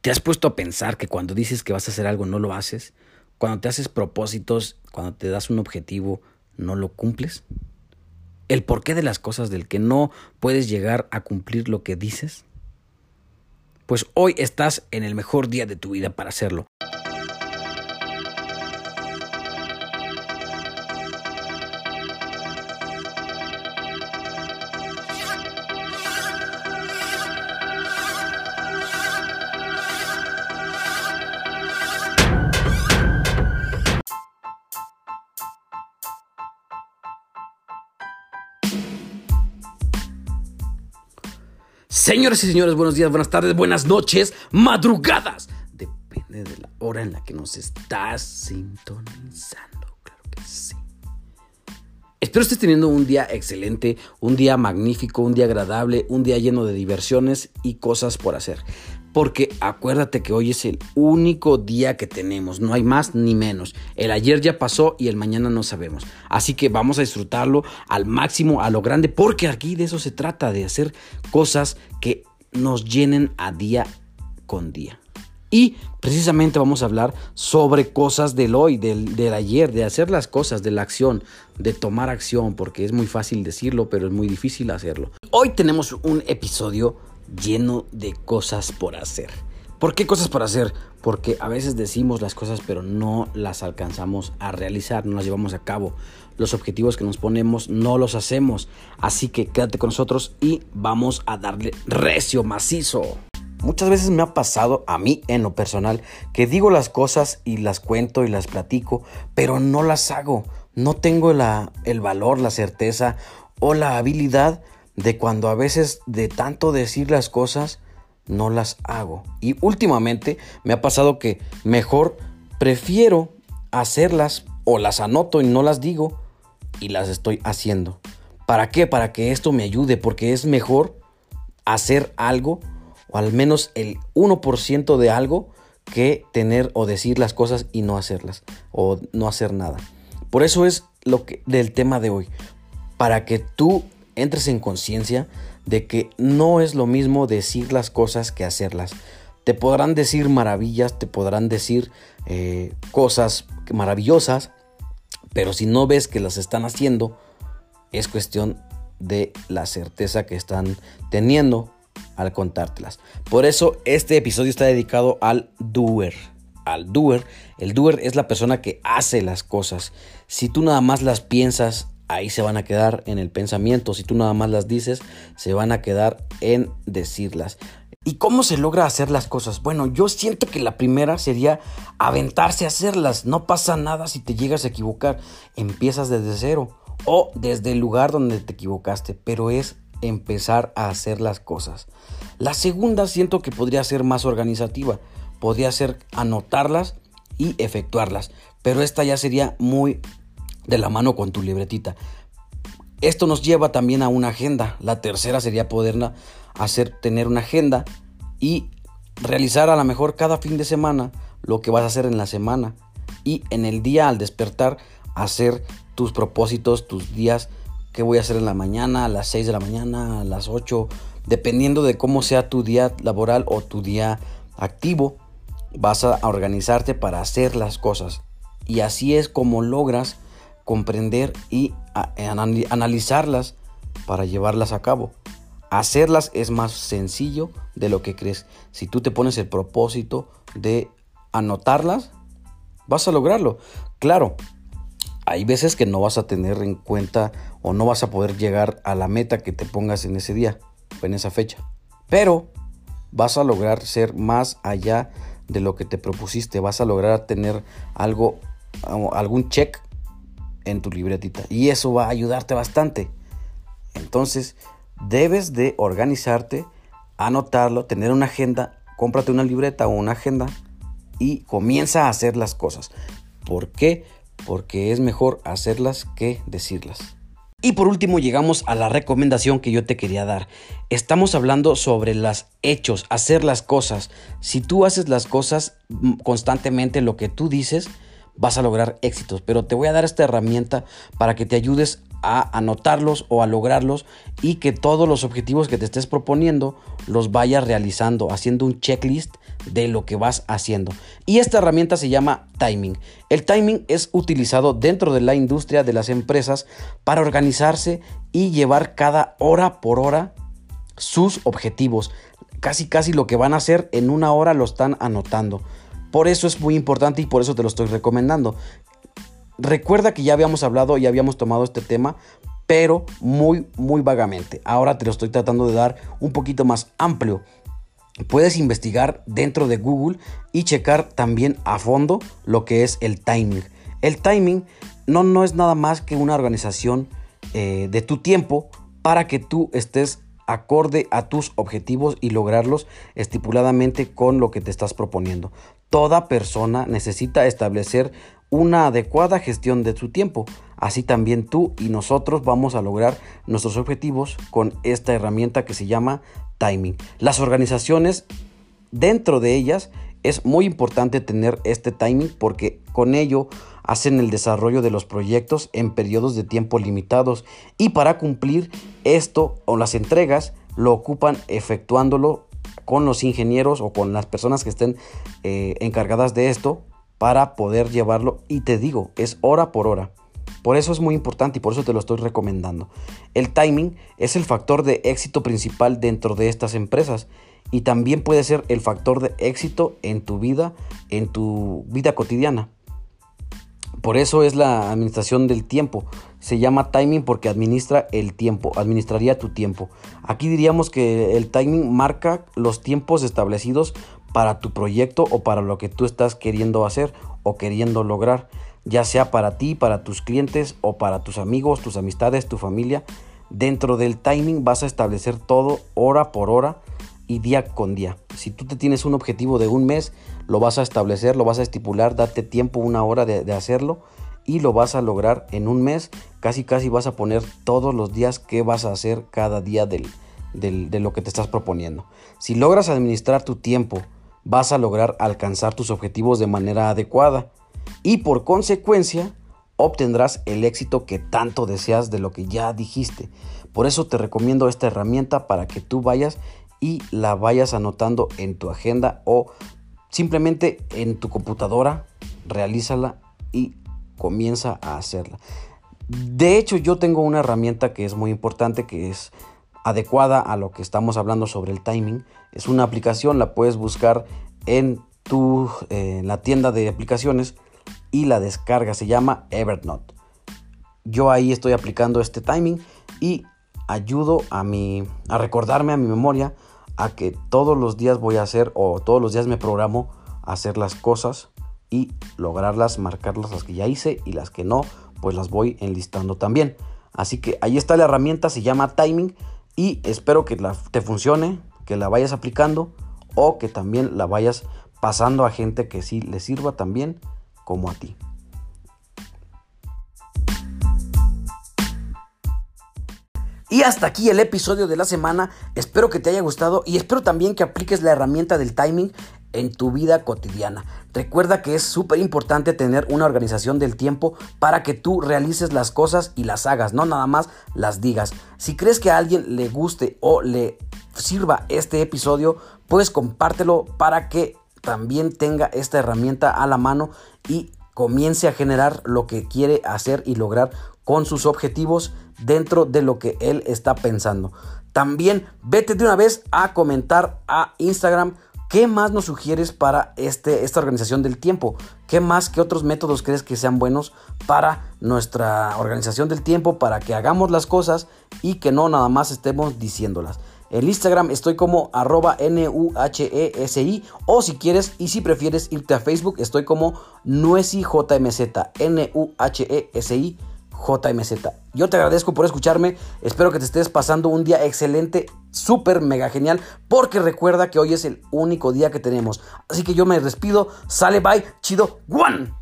¿Te has puesto a pensar que cuando dices que vas a hacer algo no lo haces? Cuando te haces propósitos, cuando te das un objetivo, no lo cumples? ¿El porqué de las cosas del que no puedes llegar a cumplir lo que dices? Pues hoy estás en el mejor día de tu vida para hacerlo. Señores y señores, buenos días, buenas tardes, buenas noches, madrugadas. Depende de la hora en la que nos estás sintonizando, claro que sí. Espero estés teniendo un día excelente, un día magnífico, un día agradable, un día lleno de diversiones y cosas por hacer. Porque acuérdate que hoy es el único día que tenemos, no hay más ni menos. El ayer ya pasó y el mañana no sabemos. Así que vamos a disfrutarlo al máximo, a lo grande, porque aquí de eso se trata, de hacer cosas que nos llenen a día con día. Y precisamente vamos a hablar sobre cosas del hoy, del, del, ayer, de hacer las cosas, de la acción, de tomar acción, porque es muy fácil decirlo, pero es muy difícil hacerlo. Hoy tenemos un episodio lleno de cosas por hacer. ¿Por qué cosas por hacer? Porque a veces decimos las cosas pero no las alcanzamos a realizar, no las llevamos a cabo. Los objetivos que nos ponemos no los hacemos. Así que quédate con nosotros y vamos a darle recio, macizo. Muchas veces me ha pasado a mí en lo personal que digo las cosas y las cuento y las platico, pero no las hago. No tengo el valor, la certeza o la habilidad de cuando a veces de tanto decir las cosas no las hago. Y últimamente me ha pasado que mejor prefiero hacerlas o las anoto y no las digo y las estoy haciendo. ¿Para qué? Para que esto me ayude, porque es mejor hacer algo o al menos el 1% de algo que tener o decir las cosas y no hacerlas o no hacer nada. Por eso es lo que del tema de hoy, para que tú entres en conciencia de que no es lo mismo decir las cosas que hacerlas. Te podrán decir maravillas, te podrán decir eh, cosas maravillosas, pero si no ves que las están haciendo, es cuestión de la certeza que están teniendo al contártelas. Por eso este episodio está dedicado al doer. Al doer, el doer es la persona que hace las cosas. Si tú nada más las piensas, ahí se van a quedar en el pensamiento. Si tú nada más las dices, se van a quedar en decirlas. ¿Y cómo se logra hacer las cosas? Bueno, yo siento que la primera sería aventarse a hacerlas. No pasa nada si te llegas a equivocar. Empiezas desde cero o desde el lugar donde te equivocaste, pero es empezar a hacer las cosas. La segunda siento que podría ser más organizativa. Podría ser anotarlas y efectuarlas, pero esta ya sería muy de la mano con tu libretita. Esto nos lleva también a una agenda. La tercera sería poder hacer, tener una agenda y realizar a lo mejor cada fin de semana lo que vas a hacer en la semana. Y en el día al despertar hacer tus propósitos, tus días, qué voy a hacer en la mañana, a las 6 de la mañana, a las 8, dependiendo de cómo sea tu día laboral o tu día activo, vas a organizarte para hacer las cosas. Y así es como logras comprender y analizarlas para llevarlas a cabo. Hacerlas es más sencillo de lo que crees. Si tú te pones el propósito de anotarlas, vas a lograrlo. Claro, hay veces que no vas a tener en cuenta o no vas a poder llegar a la meta que te pongas en ese día o en esa fecha. Pero vas a lograr ser más allá de lo que te propusiste. Vas a lograr tener algo, algún check en tu libretita. Y eso va a ayudarte bastante. Entonces, debes de organizarte, anotarlo, tener una agenda, cómprate una libreta o una agenda y comienza a hacer las cosas. ¿Por qué? Porque es mejor hacerlas que decirlas. Y por último llegamos a la recomendación que yo te quería dar. Estamos hablando sobre los hechos, hacer las cosas. Si tú haces las cosas mm, constantemente, lo que tú dices, vas a lograr éxitos. Pero te voy a dar esta herramienta para que te ayudes a anotarlos o a lograrlos y que todos los objetivos que te estés proponiendo los vayas realizando, haciendo un checklist de lo que vas haciendo. Y esta herramienta se llama timing. El timing es utilizado dentro de la industria de las empresas para organizarse y llevar cada hora por hora sus objetivos. Casi casi lo que van a hacer en una hora lo están anotando. Por eso es muy importante y por eso te lo estoy recomendando. Recuerda que ya habíamos hablado y habíamos tomado este tema, pero muy, muy vagamente. Ahora te lo estoy tratando de dar un poquito más amplio. Puedes investigar dentro de Google y checar también a fondo lo que es el timing. El timing no, no es nada más que una organización eh, de tu tiempo para que tú estés acorde a tus objetivos y lograrlos estipuladamente con lo que te estás proponiendo. Toda persona necesita establecer una adecuada gestión de su tiempo. Así también tú y nosotros vamos a lograr nuestros objetivos con esta herramienta que se llama timing. Las organizaciones, dentro de ellas, es muy importante tener este timing porque con ello hacen el desarrollo de los proyectos en periodos de tiempo limitados y para cumplir esto o las entregas lo ocupan efectuándolo con los ingenieros o con las personas que estén eh, encargadas de esto para poder llevarlo. Y te digo, es hora por hora. Por eso es muy importante y por eso te lo estoy recomendando. El timing es el factor de éxito principal dentro de estas empresas y también puede ser el factor de éxito en tu vida, en tu vida cotidiana. Por eso es la administración del tiempo. Se llama timing porque administra el tiempo, administraría tu tiempo. Aquí diríamos que el timing marca los tiempos establecidos para tu proyecto o para lo que tú estás queriendo hacer o queriendo lograr, ya sea para ti, para tus clientes o para tus amigos, tus amistades, tu familia. Dentro del timing vas a establecer todo hora por hora y día con día. Si tú te tienes un objetivo de un mes, lo vas a establecer, lo vas a estipular, date tiempo, una hora de, hacerlo y lo vas a lograr en un mes. Casi casi vas a poner todos los días qué vas a hacer cada día del, de lo que te estás proponiendo. Si logras administrar tu tiempo, vas a lograr alcanzar tus objetivos de manera adecuada y por consecuencia obtendrás el éxito que tanto deseas de lo que ya dijiste. Por eso te recomiendo esta herramienta para que tú vayas y la vayas anotando en tu agenda o simplemente en tu computadora, realízala y comienza a hacerla. De hecho, yo tengo una herramienta que es muy importante que es adecuada a lo que estamos hablando sobre el timing. Es una aplicación, la puedes buscar en tu eh, la tienda de aplicaciones y la descarga. Se llama Evernote. Yo ahí estoy aplicando este timing y ayudo a mi a recordarme a mi memoria a que todos los días voy a hacer o todos los días me programo a hacer las cosas y lograrlas, marcarlas las que ya hice y las que no, pues las voy enlistando también. Así que ahí está la herramienta, se llama timing y espero que te funcione, que la vayas aplicando o que también la vayas pasando a gente que sí le sirva también como a ti. Y hasta aquí el episodio de la semana. Espero que te haya gustado y espero también que apliques la herramienta del timing en tu vida cotidiana. Recuerda que es súper importante tener una organización del tiempo para que tú realices las cosas y las hagas, no nada más las digas. Si crees que a alguien le guste o le sirva este episodio, pues compártelo para que también tenga esta herramienta a la mano y comience a generar lo que quiere hacer y lograr con sus objetivos dentro de lo que él está pensando. También vete de una vez a comentar a Instagram ¿Qué más nos sugieres para este, esta organización del tiempo? ¿Qué más, qué otros métodos crees que sean buenos para nuestra organización del tiempo, para que hagamos las cosas y que no nada más estemos diciéndolas? En Instagram estoy como arroba N-U-H-E-S-I o si quieres y si prefieres irte a Facebook estoy como NuesiJMZ, N-U-H-E-S-I JMZ. Yo te agradezco por escucharme, espero que te estés pasando un día excelente, súper mega genial, porque recuerda que hoy es el único día que tenemos. Así que yo me despido, sale bye, chido, one.